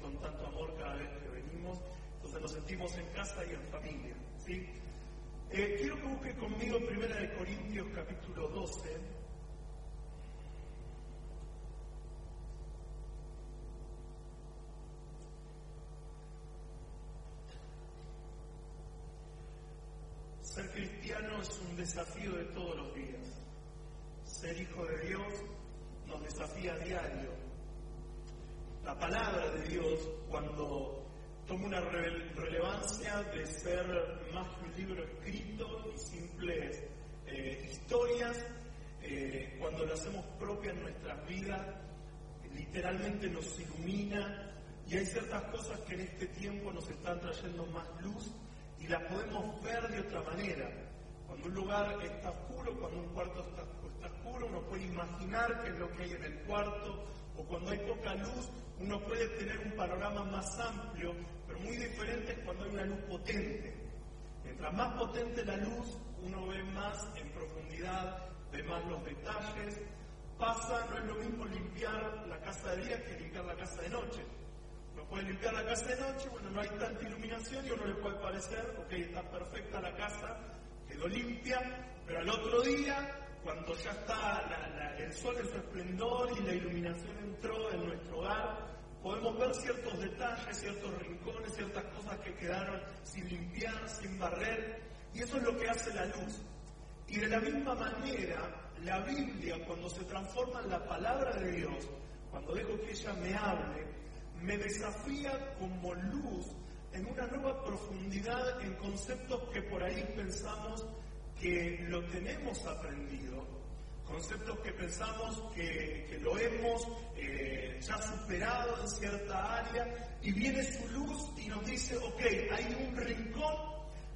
Con tanto amor cada vez que venimos. Entonces nos sentimos en casa y en familia. ¿sí? Eh, quiero que busque conmigo Primera de Corintios capítulo 12. Ser cristiano es un desafío de todos los días. Ser hijo de Dios nos desafía a diario. La palabra de Dios, cuando toma una rele- relevancia de ser más que un libro escrito y simples eh, historias, eh, cuando lo hacemos propia en nuestras vidas, literalmente nos ilumina y hay ciertas cosas que en este tiempo nos están trayendo más luz y las podemos ver de otra manera. Cuando un lugar está oscuro, cuando un cuarto está, está oscuro, uno puede imaginar qué es lo que hay en el cuarto, o cuando hay poca luz, uno puede tener un panorama más amplio, pero muy diferente es cuando hay una luz potente. Mientras más potente la luz, uno ve más en profundidad, ve más los detalles. Pasa, no es lo mismo limpiar la casa de día que limpiar la casa de noche. Uno puede limpiar la casa de noche, bueno, no hay tanta iluminación y uno le puede parecer, ok, está perfecta la casa, quedó limpia, pero al otro día, cuando ya está la- la- el sol en su esplendor y la iluminación entró en nuestro hogar, podemos ver ciertos detalles, ciertos rincones, ciertas cosas que quedaron sin limpiar, sin barrer, y eso es lo que hace la luz. Y de la misma manera, la Biblia, cuando se transforma en la palabra de Dios, cuando dejo que ella me hable, me desafía como luz en una nueva profundidad en conceptos que por ahí pensamos que lo tenemos aprendido, conceptos que pensamos que, que lo hemos eh, ya superado en cierta área, y viene su luz y nos dice, ok, hay un rincón,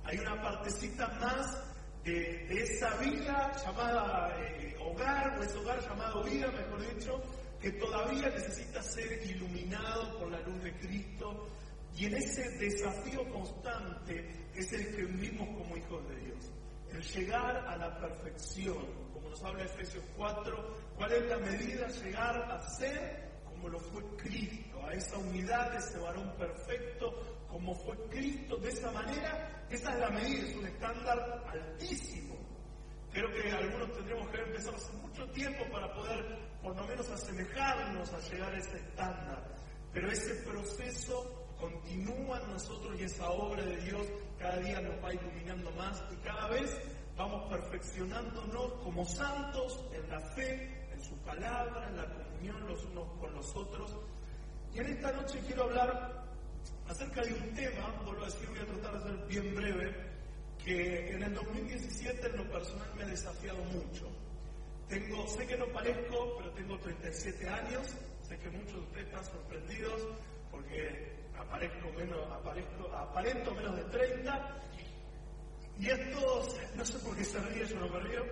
hay una partecita más de, esa vida llamada eh, hogar, o ese hogar llamado vida, mejor dicho, que todavía necesita ser iluminado por la luz de Cristo y en ese desafío constante es el que vivimos como hijos de Dios. El llegar a la perfección, como nos habla Efesios 4, ¿cuál es la medida? Llegar a ser como lo fue Cristo, a esa unidad de ese varón perfecto, como fue Cristo. De esa manera, esa es la medida, es un estándar altísimo. Creo que algunos tendríamos que empezado hace mucho tiempo para poder, por lo menos, asemejarnos a llegar a ese estándar. Pero ese proceso continúa en nosotros y esa obra de Dios cada día nos va iluminando más y cada vez vamos perfeccionándonos como santos en la fe, en su palabra, en la comunión los unos con los otros. Y en esta noche quiero hablar acerca de un tema, vuelvo a decir, voy a tratar de ser bien breve, que en el 2017 en lo personal me ha desafiado mucho. Tengo, sé que no parezco, pero tengo 37 años, sé que muchos de ustedes están sorprendidos porque aparezco menos, aparezco, aparento menos de 30. Y estos, no sé por qué se ríe, yo no me río,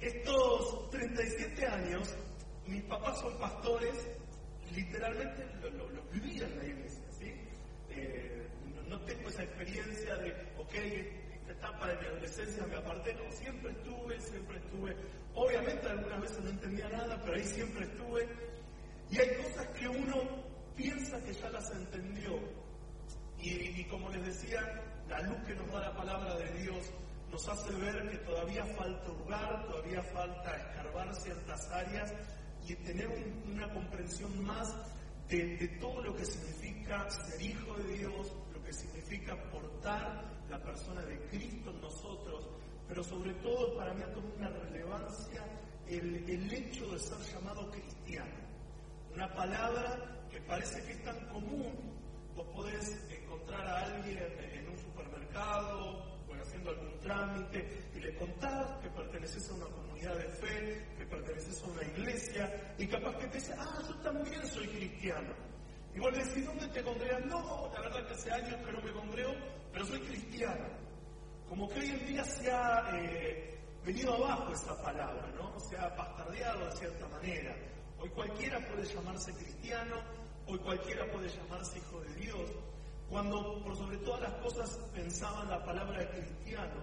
estos 37 años, mis papás son pastores, literalmente lo, lo, en la iglesia, ¿sí? Eh, no, no tengo esa experiencia de, ok, esta etapa de mi adolescencia me aparté, no, siempre estuve, siempre estuve. Obviamente algunas veces no entendía nada, pero ahí siempre estuve. Y hay cosas que uno piensa que ya las entendió. Y, y como les decía, la luz que nos da la palabra de Dios nos hace ver que todavía falta hurgar, todavía falta escarbar ciertas áreas y tener una comprensión más de, de todo lo que significa ser hijo de Dios, lo que significa portar la persona de Cristo en nosotros, pero sobre todo para mí ha tomado una relevancia el, el hecho de ser llamado cristiano. Una palabra que parece que es tan común, vos podés encontrar a alguien en un supermercado o haciendo algún trámite y le contás que perteneces a una comunidad de fe, que perteneces a una iglesia y capaz que te dice, ah, yo también soy cristiano. Y vos le decís, ¿dónde te congregas? No, la verdad que hace años que no me congrego, pero soy cristiano. Como que hoy en día se ha eh, venido abajo esa palabra, ¿no? Se ha bastardeado de cierta manera. Hoy cualquiera puede llamarse cristiano, hoy cualquiera puede llamarse hijo de Dios. Cuando por sobre todas las cosas pensaban la palabra cristiano,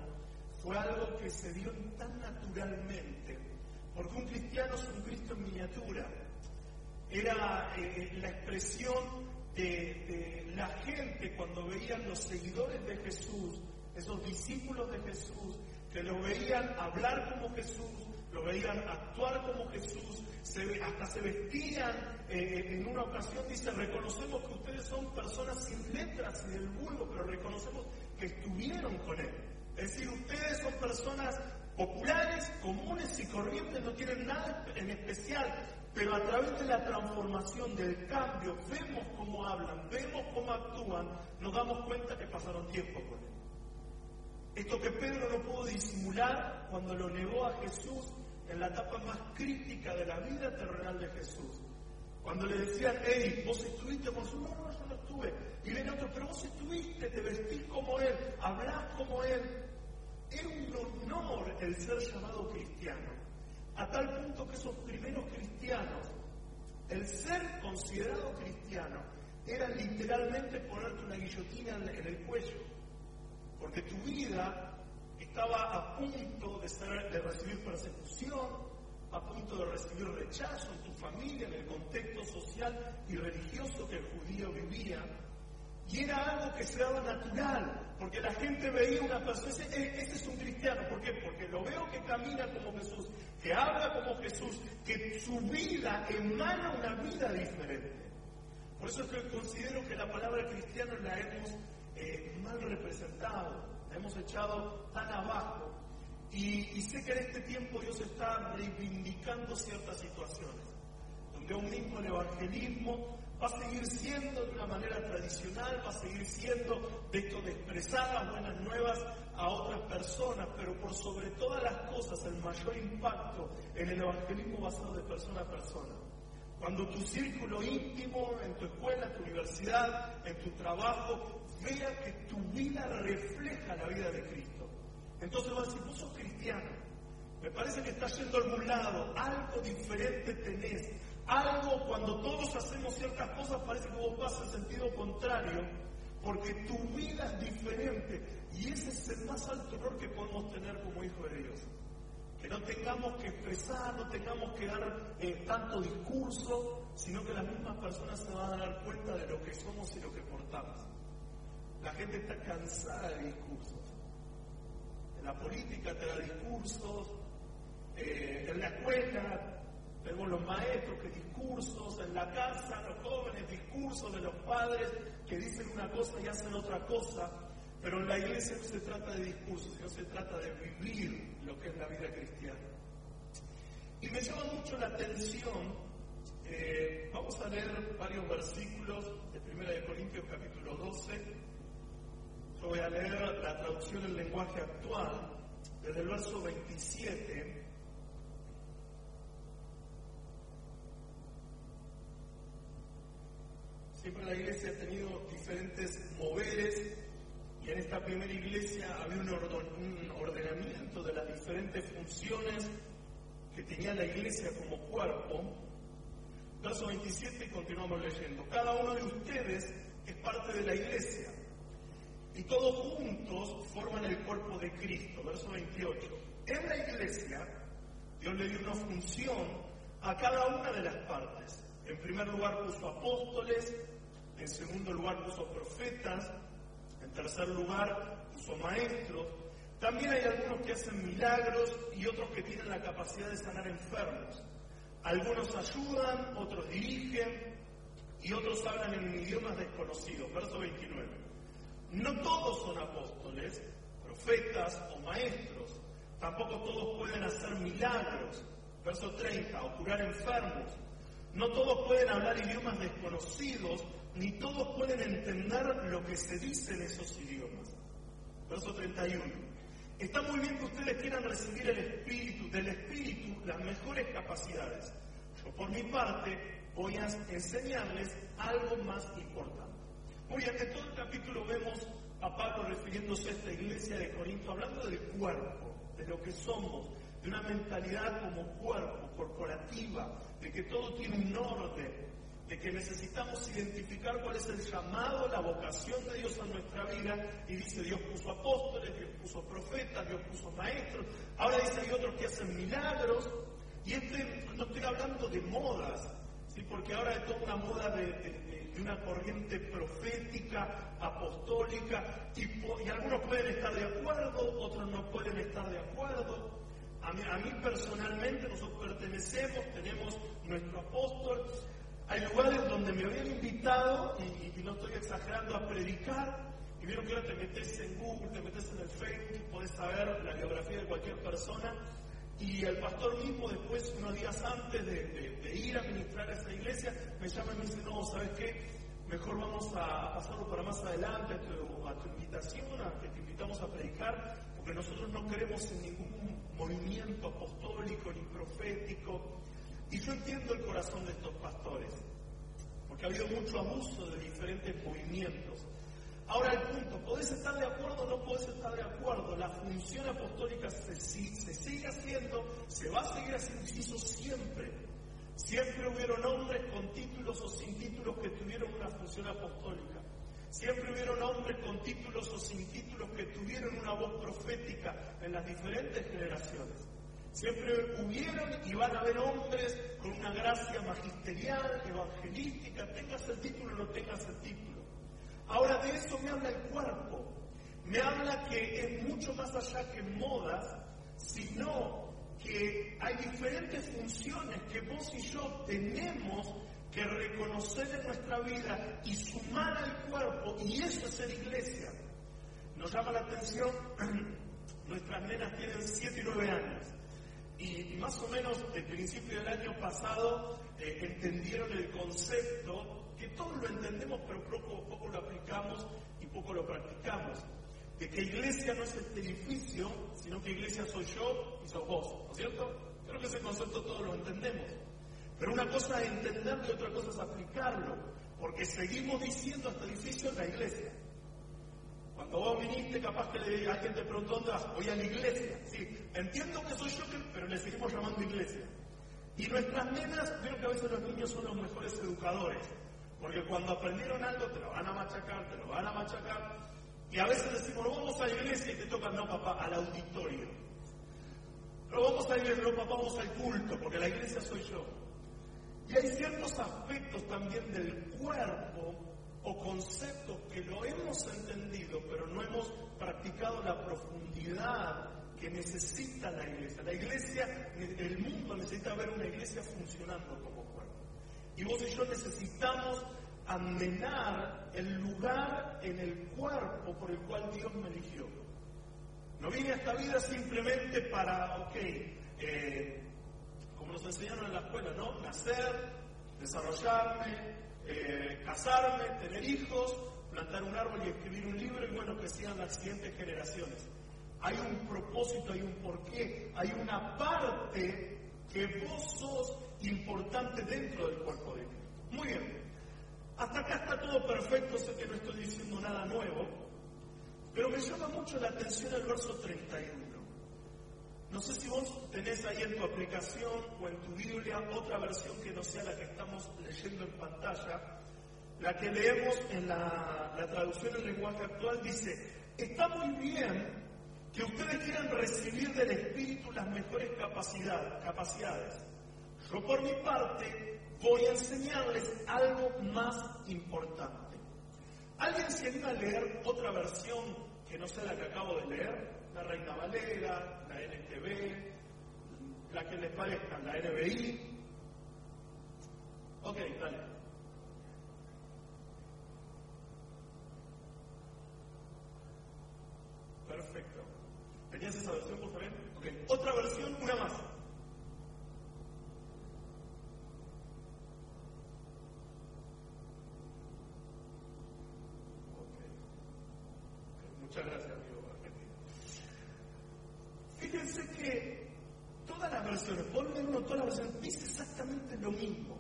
fue algo que se dio tan naturalmente, porque un cristiano es un Cristo en miniatura. Era eh, la expresión de, de la gente cuando veían los seguidores de Jesús, esos discípulos de Jesús, que lo veían hablar como Jesús, lo veían actuar como Jesús, se, hasta se vestían, eh, en una ocasión dice, reconocemos que ustedes son personas sin letras y del vulgo, pero reconocemos que estuvieron con Él. Es decir, ustedes son personas populares, comunes y corrientes, no tienen nada en especial, pero a través de la transformación, del cambio, vemos cómo hablan, vemos cómo actúan, nos damos cuenta que pasaron tiempo con Él. Esto que Pedro no pudo disimular cuando lo negó a Jesús en la etapa más crítica de la vida terrenal de Jesús. Cuando le decían, hey, vos estuviste con su no, no, yo no estuve. Y viene otro, pero vos estuviste, te vestís como él, hablás como él. Era un honor el ser llamado cristiano. A tal punto que esos primeros cristianos, el ser considerado cristiano, era literalmente ponerte una guillotina en el cuello. Porque tu vida estaba a punto de, ser, de recibir persecución, a punto de recibir rechazo en tu familia, en el contexto social y religioso que el judío vivía. Y era algo que se daba natural, porque la gente veía una persona, ese, ese es un cristiano, ¿por qué? Porque lo veo que camina como Jesús, que habla como Jesús, que su vida emana una vida diferente. Por eso es que considero que la palabra cristiano la hemos eh, mal representado, hemos echado tan abajo. Y, sé que en este tiempo Dios está reivindicando ciertas situaciones, donde aún mismo el evangelismo va a seguir siendo de una manera tradicional, va a seguir siendo de esto de expresar las buenas nuevas a otras personas, pero por sobre todas las cosas el mayor impacto en el evangelismo va a ser de persona a persona. Cuando tu círculo íntimo, en tu escuela, en tu universidad, en tu trabajo, vea que tu vida refleja la vida de Cristo. Entonces vas a decir, vos sos cristiano. Me parece que estás yendo a algún lado, algo diferente tenés. Algo cuando todos hacemos ciertas cosas parece que vos vas en sentido contrario, porque tu vida es diferente. Y ese es el más alto honor que podemos tener como hijo de Dios. Que no tengamos que expresar, no tengamos que dar eh, tanto discurso, sino que las mismas personas se van a dar cuenta de lo que somos y lo que portamos. La gente está cansada de discursos. En la política te da discursos, eh, en la escuela tenemos los maestros que discursos, en la casa los jóvenes discursos de los padres que dicen una cosa y hacen otra cosa, pero en la iglesia no se trata de discursos, sino se trata de vivir lo que es la vida cristiana. Y me llama mucho la atención, eh, vamos a leer varios versículos de 1 de Corintios capítulo 12, voy a leer la traducción en lenguaje actual, desde el verso 27. Siempre la iglesia ha tenido diferentes moveres y en esta primera iglesia había un, ordenamiento de las diferentes funciones que tenía la iglesia como cuerpo. Verso 27 y continuamos leyendo. Cada uno de ustedes es parte de la iglesia y todos juntos forman el cuerpo de Cristo. Verso 28. En la iglesia, Dios le dio una función a cada una de las partes. En primer lugar puso apóstoles, en segundo lugar puso profetas, en tercer lugar puso maestros. También hay algunos que hacen milagros y otros que tienen la capacidad de sanar enfermos. Algunos ayudan, otros dirigen y otros hablan en idiomas desconocidos. Verso 29. No todos son apóstoles, profetas o maestros. Tampoco todos pueden hacer milagros. Verso 30. O curar enfermos. No todos pueden hablar idiomas desconocidos, ni todos pueden entender lo que se dice en esos idiomas. Verso 31. Está muy bien que ustedes quieran recibir el Espíritu, del Espíritu las mejores capacidades. Yo por mi parte voy a enseñarles algo más importante. Bien, en todo el capítulo vemos a Pablo refiriéndose a esta iglesia de Corinto, hablando del cuerpo, de lo que somos, de una mentalidad como cuerpo, corporativa, de que todo tiene un orden, de que necesitamos identificar cuál es el llamado, la vocación de Dios a nuestra vida. Y dice, Dios puso apóstoles, Dios puso profetas, Dios puso maestros. Ahora dice, hay otros que hacen milagros. Y este, no estoy hablando de modas, ¿sí? porque ahora hay toda una moda de, una corriente profética, apostólica, y, algunos pueden estar de acuerdo, otros no pueden estar de acuerdo. A mí, personalmente nosotros pertenecemos, tenemos nuestro apóstol. Hay lugares donde me habían invitado, y, no estoy exagerando, a predicar. Y vieron que ahora te metes en Google, te metes en el Facebook podés saber la biografía de cualquier persona. Y el pastor mismo, después, unos días antes de, ir a ministrar a esa iglesia, me llama y me dice, no, ¿sabes qué? Mejor vamos a pasarlo para más adelante a tu, invitación, a que te invitamos a predicar, porque nosotros no queremos en ningún movimiento apostólico ni profético. Y yo entiendo el corazón de estos pastores, porque ha habido mucho abuso de diferentes movimientos. Ahora el punto, ¿podés estar de acuerdo o no podés estar de acuerdo? La función apostólica se, sigue haciendo, se va a seguir haciendo, se siempre. Siempre hubieron hombres con títulos o sin títulos que tuvieron una función apostólica. Siempre hubieron hombres con títulos o sin títulos que tuvieron una voz profética en las diferentes generaciones. Siempre hubieron y van a haber hombres con una gracia magisterial, evangelística, tengas el título o no tengas el título. Ahora de eso me habla el cuerpo. Me habla que es mucho más allá que modas, sino que hay diferentes funciones que vos y yo tenemos que reconocer en nuestra vida y sumar al cuerpo, y eso es ser iglesia. Nos llama la atención, nuestras nenas tienen 7 y 9 años, y, más o menos el principio del año pasado eh, entendieron el concepto, que todos lo entendemos, pero poco, poco lo aplicamos y poco lo practicamos, de que iglesia no es este edificio, sino que iglesia soy yo y sos vos, ¿no es cierto? Creo que ese concepto todos lo entendemos. Pero una cosa es entenderlo y otra cosa es aplicarlo, porque seguimos diciendo este edificio en la iglesia. Cuando vos viniste, capaz que le, alguien te preguntó dónde vas, voy a la iglesia. Sí, entiendo que soy yo, pero le seguimos llamando iglesia. Y nuestras nenas, creo que a veces los niños son los mejores educadores, porque cuando aprendieron algo te lo van a machacar, te lo van a machacar. Y a veces decimos, vamos a la iglesia y te tocan, no papá, al auditorio. Pero vamos a la iglesia, no papá, vamos al culto, porque la iglesia soy yo. Y hay ciertos aspectos también del cuerpo o conceptos que lo hemos entendido, pero no hemos practicado la profundidad que necesita la iglesia. La iglesia, el mundo necesita ver una iglesia funcionando como cuerpo. Y vos y yo necesitamos amenar el lugar en el cuerpo por el cual Dios me eligió. No vine a esta vida simplemente para, ok, eh, nos enseñaron en la escuela, ¿no? Nacer, desarrollarme, eh, casarme, tener hijos, plantar un árbol y escribir un libro y bueno, que sean las siguientes generaciones. Hay un propósito, hay un porqué, hay una parte que vos sos importante dentro del cuerpo de Cristo. Muy bien. Hasta acá está todo perfecto, sé que no estoy diciendo nada nuevo, pero me llama mucho la atención el verso 31. No sé si vos tenés ahí en tu aplicación o en tu Biblia otra versión que no sea la que estamos leyendo en pantalla. La que leemos en la, traducción en lenguaje actual dice, está muy bien que ustedes quieran recibir del Espíritu las mejores capacidades. Yo por mi parte voy a enseñarles algo más importante. ¿Alguien se anima a leer otra versión que no sea la que acabo de leer? La Reina Valera, la NTV, la que les parezca, la NBI. Ok, dale. Perfecto. ¿Tenías esa versión vos también? Ok. Otra versión, una más. Ok. Muchas gracias, amigo argentino. Fíjense que todas las versiones, volumen 1, todas las versiones, dice exactamente lo mismo.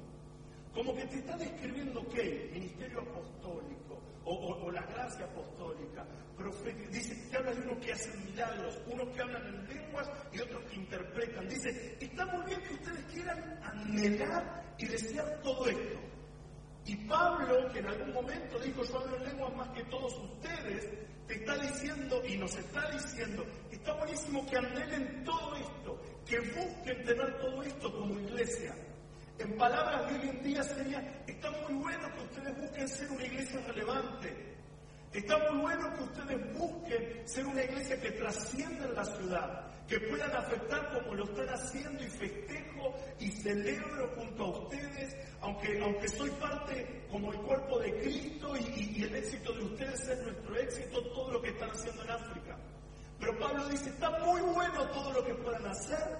Como que te está describiendo qué? Ministerio apostólico o, o- o la gracia apostólica, profética. Dice que habla de unos que hacen milagros, unos que hablan en lenguas y otros que interpretan. Dice, está muy bien que ustedes quieran anhelar y desear todo esto. Y Pablo, que en algún momento dijo, yo hablo en lenguas más que todos ustedes, te está diciendo y nos está diciendo, está buenísimo que anhelen todo esto, que busquen tener todo esto como iglesia. En palabras de hoy en día sería, está muy bueno que ustedes busquen ser una iglesia relevante. Está muy bueno que ustedes busquen ser una iglesia que trascienda en la ciudad, que puedan afectar como lo están haciendo y festejo y celebro junto a ustedes, aunque, aunque soy parte como el cuerpo de Cristo y, y- y el éxito de ustedes es nuestro éxito, todo lo que están haciendo en África. Pero Pablo dice, está muy bueno todo lo que puedan hacer,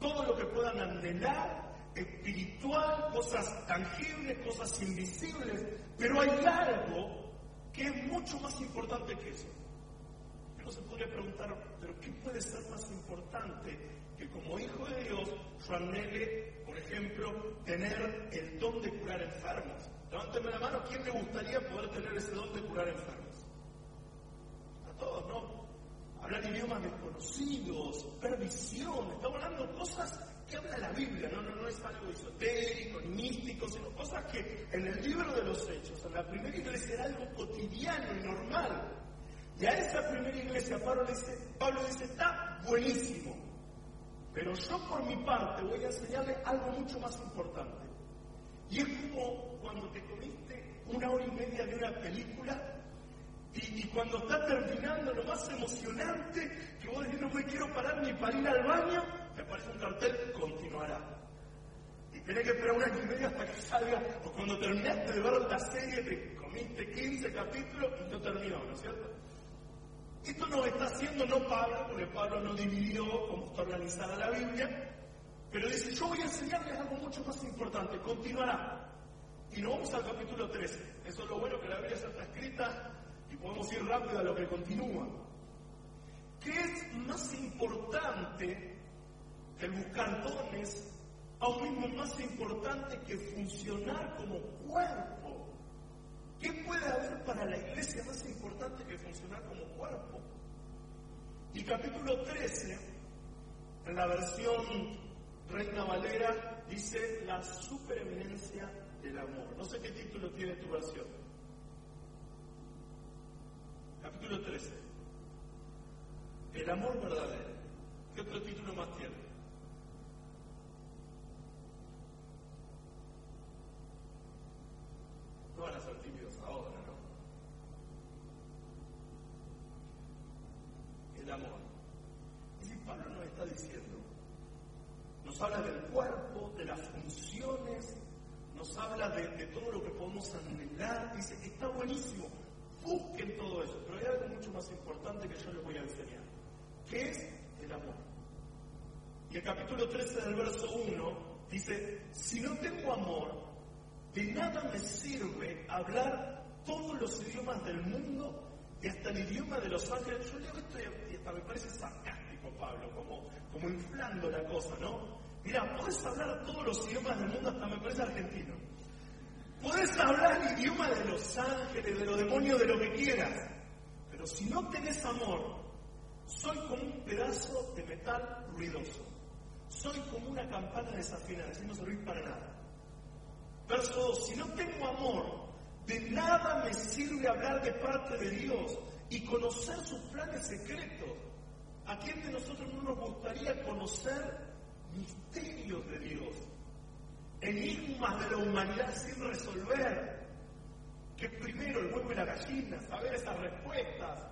todo lo que puedan anhelar, espiritual, cosas tangibles, cosas invisibles, pero hay algo que es mucho más importante que eso. Se podría preguntar, pero ¿qué puede ser más importante que como hijo de Dios yo anhele, por ejemplo, tener el don de curar enfermos? Levánteme la mano, ¿quién le gustaría poder tener ese don de curar enfermos? A todos, ¿no? Hablar idiomas desconocidos, ver visión, estamos hablando de cosas que habla la Biblia, no, no, no es algo esotérico místico, sino cosas que en el libro de los Hechos, en la primera iglesia era algo cotidiano y normal. Y a esa primera iglesia Pablo dice, Pablo dice, está buenísimo, pero yo por mi parte voy a enseñarle algo mucho más importante. Y es como cuando te comiste una hora y media de una película y, cuando está terminando lo más emocionante, que vos decís no me quiero parar ni para ir al baño, me aparece un cartel, continuará. Y tenés que esperar un año y medio hasta que salga, o cuando terminaste de ver la serie, te comiste 15 capítulos y no terminó, ¿no es cierto? Esto nos está haciendo no Pablo, porque Pablo no dividió cómo está organizada la Biblia, pero dice, yo voy a enseñarles algo mucho más importante, continuará. Y nos vamos al capítulo 13. Eso es lo bueno que la Biblia ya está escrita y podemos ir rápido a lo que continúa. ¿Qué es más importante que buscar dones, aún mismo más importante que funcionar como cuerpo? ¿Qué puede haber para la iglesia más importante que funcionar como cuerpo? Y capítulo 13, en la versión Reina Valera, dice la supereminencia del amor. No sé qué título tiene tu versión. Capítulo 13. El amor verdadero. ¿Qué otro título más tiene? No van a ser tímidos ahora, ¿no? El amor. Y si Pablo nos está diciendo, nos habla del cuerpo, de las funciones, nos habla de, de todo lo que podemos anhelar, dice que está buenísimo, busquen todo eso, pero hay algo mucho más que yo les voy a enseñar, que es el amor. Y el capítulo 13 del verso 1 dice, si no tengo amor, de nada me sirve hablar todos los idiomas del mundo y hasta el idioma de los ángeles. Yo leo esto y hasta me parece sarcástico, Pablo, como, como inflando la cosa, ¿no? Mira, podés hablar todos los idiomas del mundo, hasta me parece argentino. Podés hablar el idioma de los ángeles, de los demonios, de lo que quieras. Pero si no tenés amor, soy como un pedazo de metal ruidoso. Soy como una campana desafinada, así no servir para nada. Verso 2, si no tengo amor, de nada me sirve hablar de parte de Dios y conocer sus planes secretos. ¿A quién de nosotros no nos gustaría conocer misterios de Dios? Enigmas de la humanidad sin resolver. Que primero el huevo y la gallina, saber esas respuestas.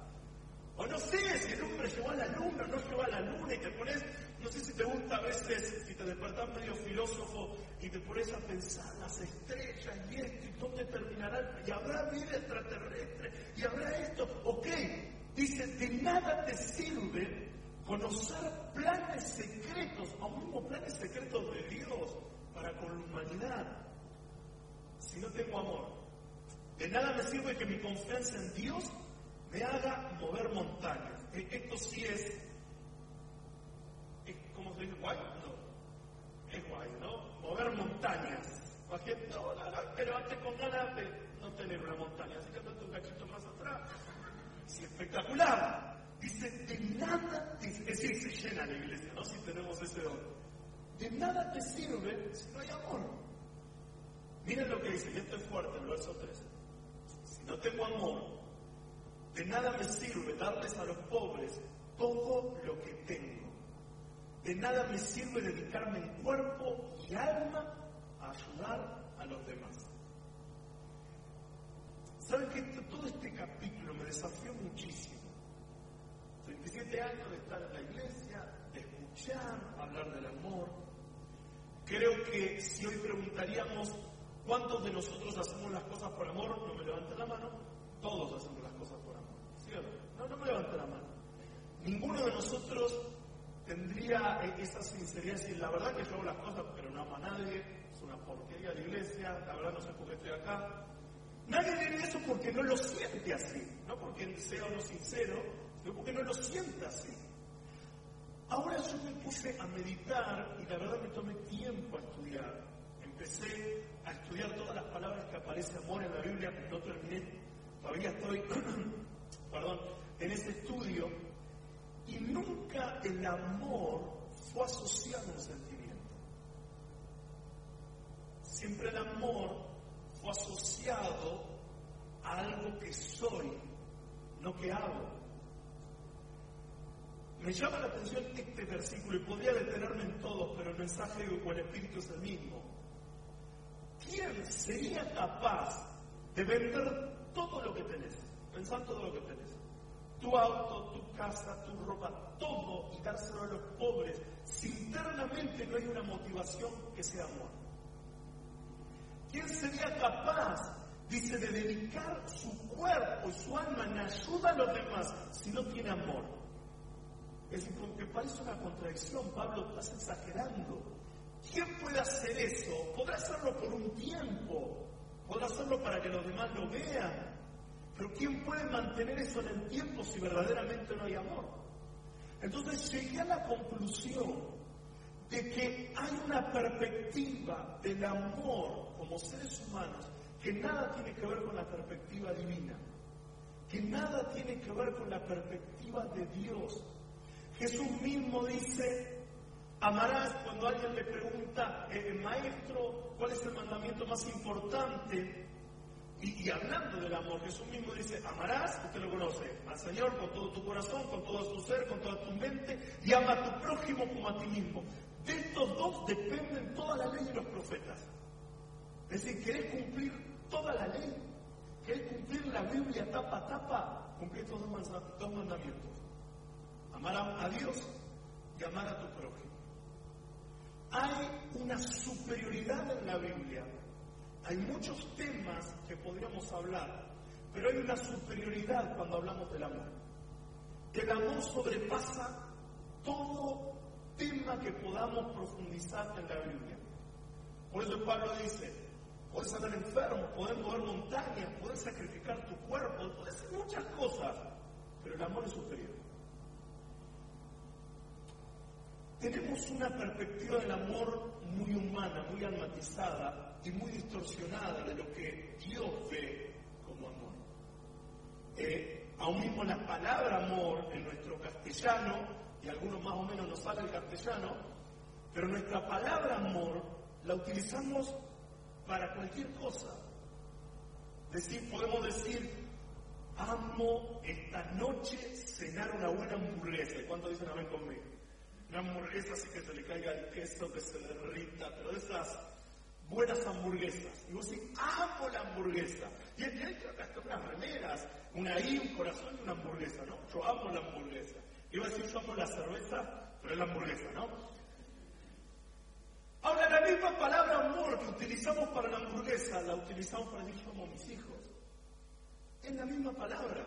O no sé si el hombre llegó a la luna no llegó a la luna y te pones No sé si te gusta a veces, si te despertás medio filósofo y te pones a pensar las estrellas y esto y dónde terminará, y habrá vida extraterrestre, y habrá esto. Ok, dice, de nada te sirve conocer planes secretos, aún mismo planes secretos de Dios para con la humanidad, si no tengo amor. De nada me sirve que mi confianza en Dios me haga mover montañas. E, esto sí es ¿cómo se dice? Guay, no. Es guay, ¿no? Mover montañas. no, no, pero antes con ganas de no tener una montaña, así que un cachito más atrás. Sí, espectacular. Dice, de nada, es decir, se llena la iglesia, ¿no? Si tenemos ese don. De nada te sirve si no hay amor. Miren lo que dice, y esto es fuerte, el verso 3. No tengo amor, de nada me sirve darles a los pobres todo lo que tengo. De nada me sirve dedicarme en cuerpo y alma a ayudar a los demás. ¿Saben que todo este capítulo me desafió muchísimo? 37 años de estar en la iglesia, de escuchar, hablar del amor. Creo que si hoy preguntaríamos cuántos de nosotros hacemos las cosas por amor, no me levanten la mano, todos hacemos las cosas por amor. ¿Sí o no? No, me levanten la mano. Ninguno de nosotros tendría esa sinceridad decir, la verdad que yo hago las cosas pero no amo a nadie, es una porquería la iglesia, la verdad no sé por qué estoy acá. Nadie diría eso porque no lo siente así, no porque sea o no sincero, sino porque no lo siente así. Ahora yo me puse a meditar y la verdad me tomé tiempo a estudiar. Empecé a estudiar todas las palabras que aparece amor en la Biblia, no terminé, todavía estoy, perdón, en ese estudio y nunca el amor fue asociado a un sentimiento. Siempre el amor fue asociado a algo que soy, no que hago. Me llama la atención este versículo y podría detenerme en todo, pero el mensaje o el espíritu es el mismo. ¿Quién sería capaz de vender todo lo que tenés? Pensar todo lo que tenés tu auto, tu casa, tu ropa, todo y dárselo a los pobres, si internamente no hay una motivación que sea amor. ¿Quién sería capaz, dice, de dedicar su cuerpo y su alma en ayuda a los demás si no tiene amor? Es decir, que parece una contradicción, Pablo, estás exagerando. ¿Quién puede hacer eso? Podrá hacerlo por un tiempo, podrá hacerlo para que los demás lo vean, pero ¿quién puede mantener eso en el tiempo si verdaderamente no hay amor? Entonces llegué a la conclusión de que hay una perspectiva del amor como seres humanos que nada tiene que ver con la perspectiva divina, que nada tiene que ver con la perspectiva de Dios. Jesús mismo dice, amarás cuando alguien le pregunta, eh, maestro, ¿cuál es el mandamiento más importante? Y, hablando del amor, Jesús mismo dice, amarás, usted lo conoce, al Señor con todo tu corazón, con todo tu ser, con toda tu mente, y ama a tu prójimo como a ti mismo. De estos dos dependen toda la ley y los profetas. Es decir, ¿querés cumplir toda la ley? ¿Querés cumplir la Biblia tapa a tapa? Cumplir estos dos mandamientos. Amar a Dios y amar a tu prójimo. Hay una superioridad en la Biblia hay muchos temas que podríamos hablar, pero hay una superioridad cuando hablamos del amor. El amor sobrepasa todo tema que podamos profundizar en la Biblia. Por eso Pablo dice, puedes estar enfermo, puedes mover montañas, puedes sacrificar tu cuerpo, puedes hacer muchas cosas, pero el amor es superior. Tenemos una perspectiva del amor muy humana, muy almatizada, y muy distorsionada de lo que Dios ve como amor. Eh, aún mismo la palabra amor en nuestro castellano, y algunos más o menos nos sale el castellano, pero nuestra palabra amor la utilizamos para cualquier cosa. Decir, podemos decir, amo esta noche cenar una buena hamburguesa. ¿Cuánto dicen amén conmigo? Una hamburguesa así que se le caiga el queso, que se derrita, pero esas buenas hamburguesas. Y vos decís, amo la hamburguesa. Y hay que unas remeras, una I, un corazón y una hamburguesa, ¿no? Yo amo la hamburguesa. Iba a decir yo amo la cerveza, pero es la hamburguesa, ¿no? Ahora, la misma palabra amor que utilizamos para la hamburguesa, la utilizamos para decir yo amo mis hijos. Es la misma palabra,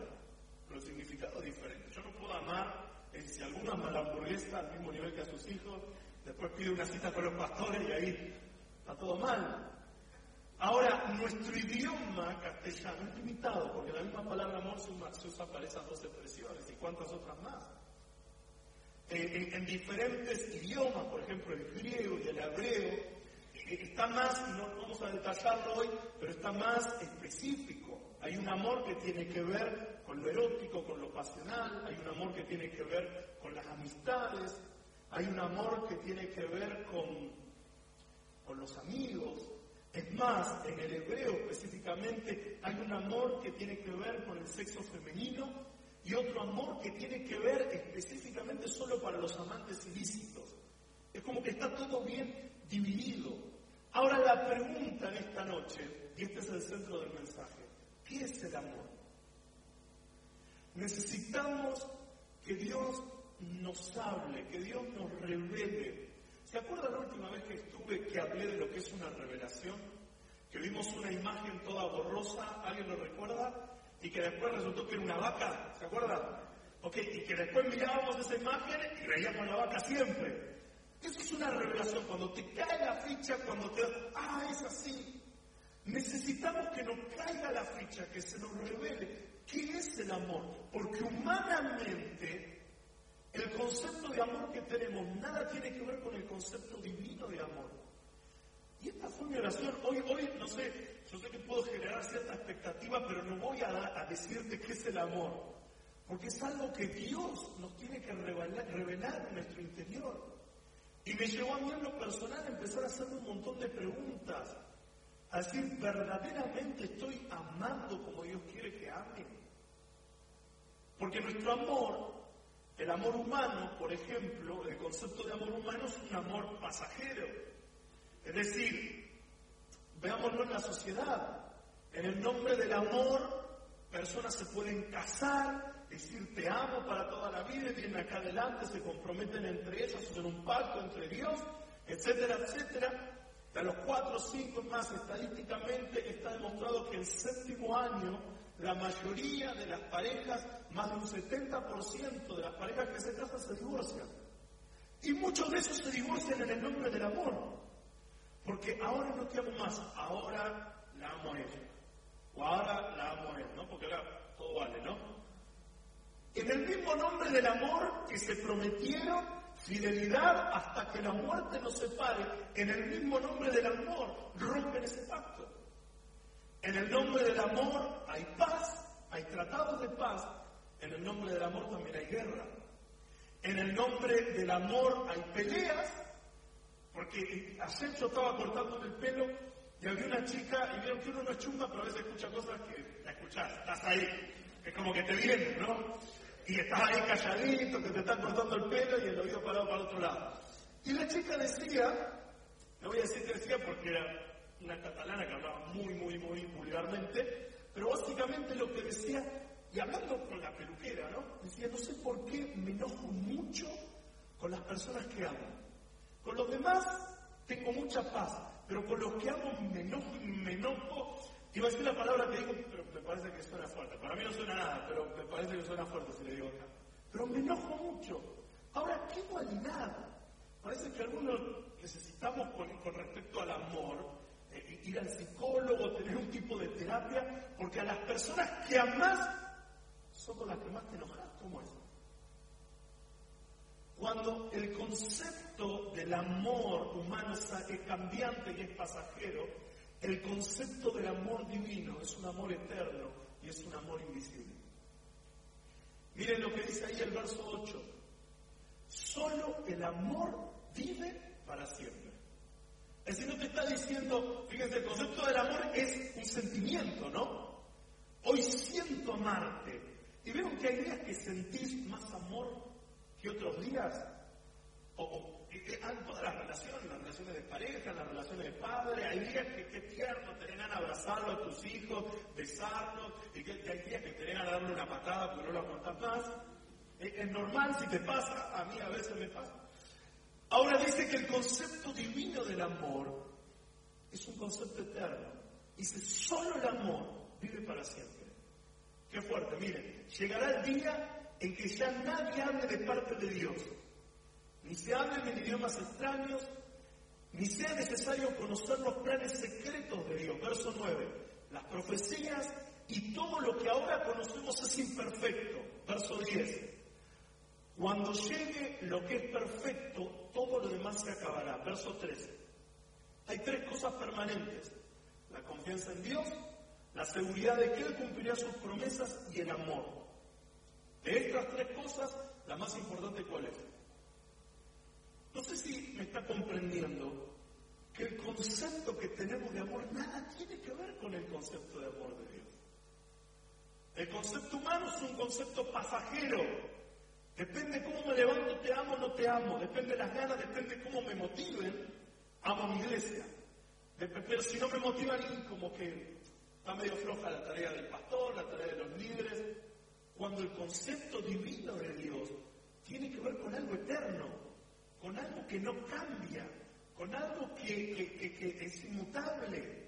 pero significado diferente. Yo no puedo amar, eh, si alguno ama hamburguesa al mismo nivel que a sus hijos, después pide una cita con los pastores y ahí está todo mal. Ahora, nuestro idioma castellano es limitado, porque la misma palabra amor se usa para esas dos expresiones y cuántas otras más. Eh, en, diferentes idiomas, por ejemplo el griego y el hebreo, eh, está más, no vamos a detallarlo hoy, pero está más específico. Hay un amor que tiene que ver con lo erótico, con lo pasional, hay un amor que tiene que ver con las amistades, hay un amor que tiene que ver con, con los amigos, es más, en el hebreo específicamente hay un amor que tiene que ver con el sexo femenino y otro amor que tiene que ver específicamente solo para los amantes ilícitos. Es como que está todo bien dividido. Ahora la pregunta en esta noche, y este es el centro del mensaje, ¿qué es el amor? Necesitamos que Dios nos hable, que Dios nos revele ¿Se acuerdan la última vez que estuve que hablé de lo que es una revelación? Que vimos una imagen toda borrosa, ¿alguien lo recuerda? Y que después resultó que era una vaca, ¿se acuerdan? Ok, y que después mirábamos esa imagen y veíamos la vaca siempre. Eso es una revelación, cuando te cae la ficha, cuando te... Ah, es así. Necesitamos que nos caiga la ficha, que se nos revele qué es el amor, porque humanamente el concepto de amor que tenemos nada tiene que ver con el concepto divino de amor. Y esta fue mi oración. Hoy, hoy, no sé, yo sé que puedo generar cierta expectativa, pero no voy a, decirte qué es el amor. Porque es algo que Dios nos tiene que revelar, revelar en nuestro interior. Y me llevó a mí en lo personal a empezar a hacerme un montón de preguntas. A decir, ¿verdaderamente estoy amando como Dios quiere que ame? Porque nuestro amor el amor humano, por ejemplo, el concepto de amor humano es un amor pasajero. Es decir, veámoslo en la sociedad. En el nombre del amor, personas se pueden casar, decir te amo para toda la vida, y vienen acá adelante, se comprometen entre ellos, hacen un pacto entre Dios, etcétera, etcétera. De los cuatro o cinco más, estadísticamente está demostrado que el séptimo año la mayoría de las parejas, más de un 70% de las parejas que se casan se divorcian. Y muchos de esos se divorcian en el nombre del amor. Porque ahora no te amo más, ahora la amo a ella. O ahora la amo a él, ¿no? Porque ahora todo vale, ¿no? En el mismo nombre del amor que se prometieron fidelidad hasta que la muerte nos separe, en el mismo nombre del amor rompen ese pacto. En el nombre del amor hay paz, hay tratados de paz. En el nombre del amor también hay guerra. En el nombre del amor hay peleas, porque ayer yo estaba cortando el pelo y había una chica, y vieron que uno no es chunga, pero a veces escucha cosas que la escuchás, estás ahí. Es como que te vienen, ¿no? Y estás ahí calladito, que te están cortando el pelo y el oído parado para otro lado. Y la chica decía, no voy a decir que decía porque era una catalana que hablaba muy, muy, muy vulgarmente, pero básicamente lo que decía, y hablando con la peluquera, ¿no? Decía, no sé por qué me enojo mucho con las personas que amo. Con los demás tengo mucha paz, pero con los que amo me enojo, me enojo. Iba a decir la palabra que digo, pero me parece que suena fuerte. Para mí no suena nada, pero me parece que suena fuerte si le digo acá. Pero me enojo mucho. Ahora, qué dualidad. Parece que algunos necesitamos con, respecto al amor ir al psicólogo, tener un tipo de terapia, porque a las personas que amas son con las que más te enojas. ¿Cómo es? Cuando el concepto del amor humano es cambiante y es pasajero, el concepto del amor divino es un amor eterno y es un amor invisible. Miren lo que dice ahí el verso 8. Solo el amor vive para siempre. Es decir, no te está diciendo, fíjense, el concepto del amor es un sentimiento, ¿no? Hoy siento amarte. Y veo que hay días que sentís más amor que otros días. O, o en todas las relaciones, las relaciones de pareja, las relaciones de padre, hay días que qué tierno tener ganas de abrazarlo a tus hijos, besarlos, y que, hay días que tener ganas de darle una patada porque no lo aguantas más. Es normal si te pasa, a mí a veces me pasa. Ahora dice que el concepto divino del amor es un concepto eterno. Dice, solo el amor vive para siempre. Qué fuerte, miren, llegará el día en que ya nadie hable de parte de Dios, ni se hable en idiomas extraños, ni sea necesario conocer los planes secretos de Dios. Verso 9, las profecías y todo lo que ahora conocemos es imperfecto. Verso 10, cuando llegue lo que es perfecto, todo lo demás se acabará. Verso 13, hay tres cosas permanentes, la confianza en Dios, la seguridad de que Él cumplirá sus promesas y el amor. De estas tres cosas, la más importante cuál es? No sé si me está comprendiendo que el concepto que tenemos de amor nada tiene que ver con el concepto de amor de Dios. El concepto humano es un concepto pasajero. Depende cómo me levanto, te amo o no te amo. Depende de las ganas, depende cómo me motiven, amo mi iglesia. Pero si no me motivan, como que está medio floja la tarea del pastor, la tarea de los líderes. Cuando el concepto divino de Dios tiene que ver con algo eterno, con algo que no cambia, con algo que, es inmutable.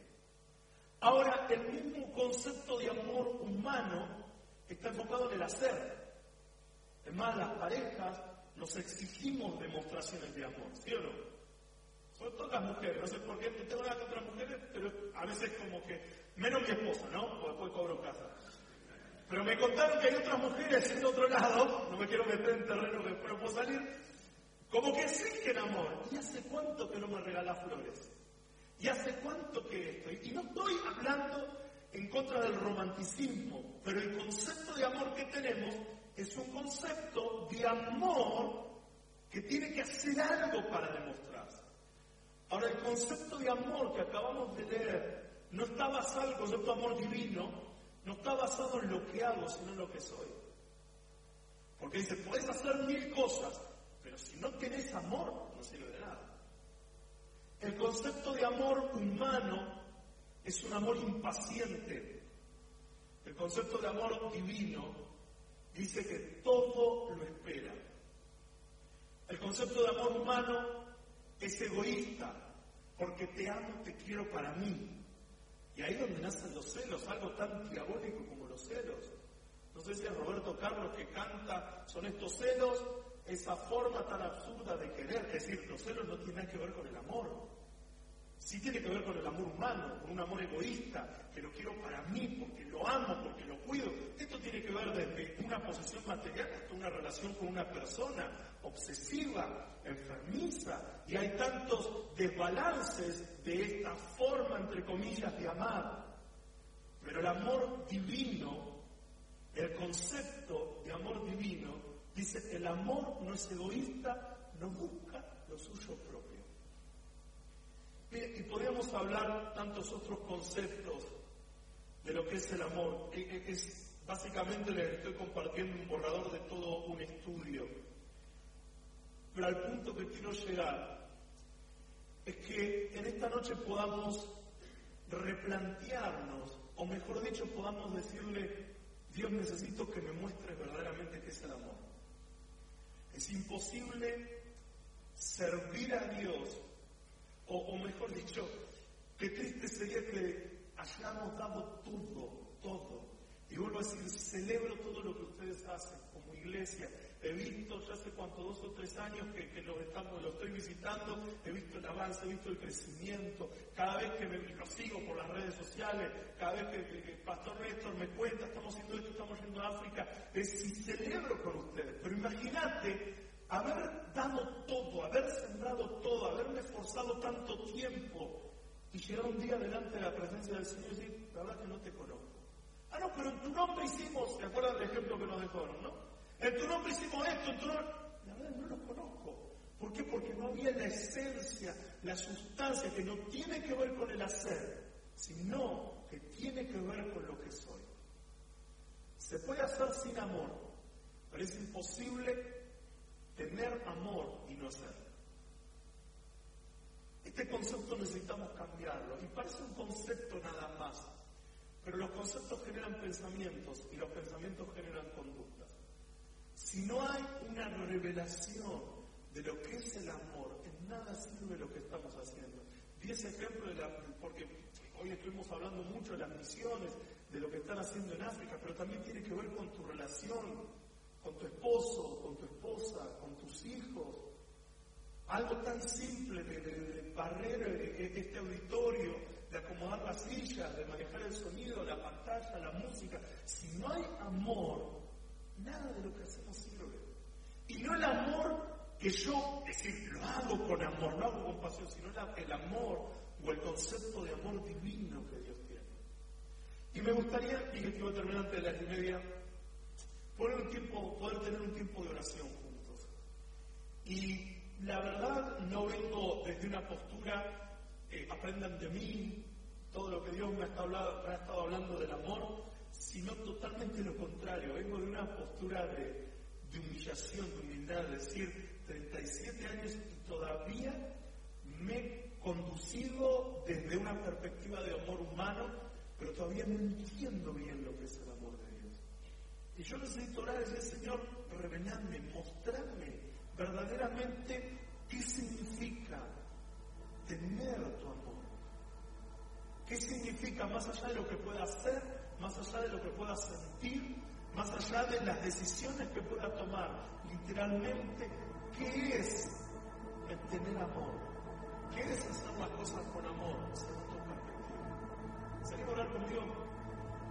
Ahora, el mismo concepto de amor humano está enfocado en el hacer. Es más, las parejas nos exigimos demostraciones de amor, ¿sí o no? Sobre todo las mujeres, no sé por qué, tengo nada contra las mujeres, pero a veces como que, menos mi esposa, ¿no? Porque después cobro casa. Pero me contaron que hay otras mujeres en otro lado, no me quiero meter en terreno que después no puedo salir, como que exigen amor. ¿Y hace cuánto que no me regala flores? ¿Y hace cuánto que esto? Y no estoy hablando en contra del romanticismo, pero el concepto de amor que tenemos es un concepto de amor que tiene que hacer algo para demostrarse. Ahora, el concepto de amor que acabamos de leer no está basado, el concepto de amor divino, no está basado en lo que hago, sino en lo que soy. Porque dice, puedes hacer mil cosas, pero si no tienes El concepto de amor humano es un amor impaciente. El concepto de amor divino dice que todo lo espera. El concepto de amor humano es egoísta, porque te amo, te quiero para mí. Y ahí es donde nacen los celos, algo tan diabólico como los celos. No sé si es Roberto Carlos que canta, son estos celos, esa forma tan absurda de querer. Es decir, los celos no tienen que ver con el amor. Sí tiene que ver con el amor humano, con un amor egoísta, que lo quiero para mí, porque lo amo, porque lo cuido. Esto tiene que ver desde una posición material hasta una relación con una persona obsesiva, enfermiza, y hay tantos desbalances de esta forma, entre comillas, de amar. Pero el amor divino, el concepto de amor divino, dice, el amor no es egoísta, no busca lo suyo propio. Y podríamos hablar tantos otros conceptos de lo que es el amor. Es, básicamente les estoy compartiendo un borrador de todo un estudio. Pero al punto que quiero llegar es que en esta noche podamos replantearnos, o mejor dicho, podamos decirle, Dios necesito que me muestres verdaderamente qué es el amor. Es imposible servir a Dios o, mejor dicho, qué triste sería que hayamos dado todo, todo. Y vuelvo a decir, celebro todo lo que ustedes hacen como iglesia. He visto, ya hace cuánto, dos o tres años que, que lo, estamos, lo estoy visitando, he visto el avance, he visto el crecimiento. Cada vez que me, lo por las redes sociales, cada vez que, el Pastor Néstor me cuenta, estamos haciendo esto, estamos yendo a África, es si celebro con ustedes. Pero imagínate haber dado todo, haber sembrado todo, haberme esforzado tanto tiempo y llegar un día delante de la presencia del Señor y decir, la verdad que no te conozco. Ah, no, pero tu nombre hicimos, ¿te acuerdas del ejemplo que nos dejaron, no? En tu nombre hicimos esto, en tu. La verdad no los conozco. ¿Por qué? Porque no había la esencia, la sustancia que no tiene que ver con el hacer, sino que tiene que ver con lo que soy. Se puede hacer sin amor, pero es imposible tener amor y no hacer. Este concepto necesitamos cambiarlo y parece un concepto nada más, pero los conceptos generan pensamientos y los pensamientos generan conductas. Si no hay una revelación de lo que es el amor, en nada sirve lo que estamos haciendo. Diez ejemplos de la, porque hoy estuvimos hablando mucho de las misiones, de lo que están haciendo en África, pero también tiene que ver con tu relación, con tu esposo, con tu esposa, con tus hijos. Algo tan simple de, de barrer este auditorio, de acomodar las sillas, de manejar el sonido, la pantalla, la música. Si no hay amor, nada de lo que hacemos sirve. Y no el amor que yo, es decir, lo hago con amor, no hago con pasión, sino el amor o el concepto de amor divino que Dios tiene. Y me gustaría, y que quiero terminar antes de las y media, poder, un tiempo, poder tener un tiempo de oración juntos. Y la verdad no vengo desde una postura, eh, aprendan de mí, todo lo que Dios me ha estado hablando del amor, sino totalmente lo contrario, vengo de una postura de, humillación, de humildad, de decir, 37 años y todavía me he conducido desde una perspectiva de amor humano, pero todavía no entiendo bien lo que es el amor de Dios. Y yo necesito orar y decir, Señor, reveladme, mostrarme verdaderamente qué significa tener tu amor. ¿Qué significa más allá de lo que pueda hacer, más allá de lo que pueda sentir, más allá de las decisiones que pueda tomar? Literalmente, ¿Qué es el tener amor? ¿Qué es hacer las cosas con amor según tu perspectiva? ¿Sería orar conmigo?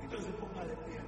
Entonces ponga de pie.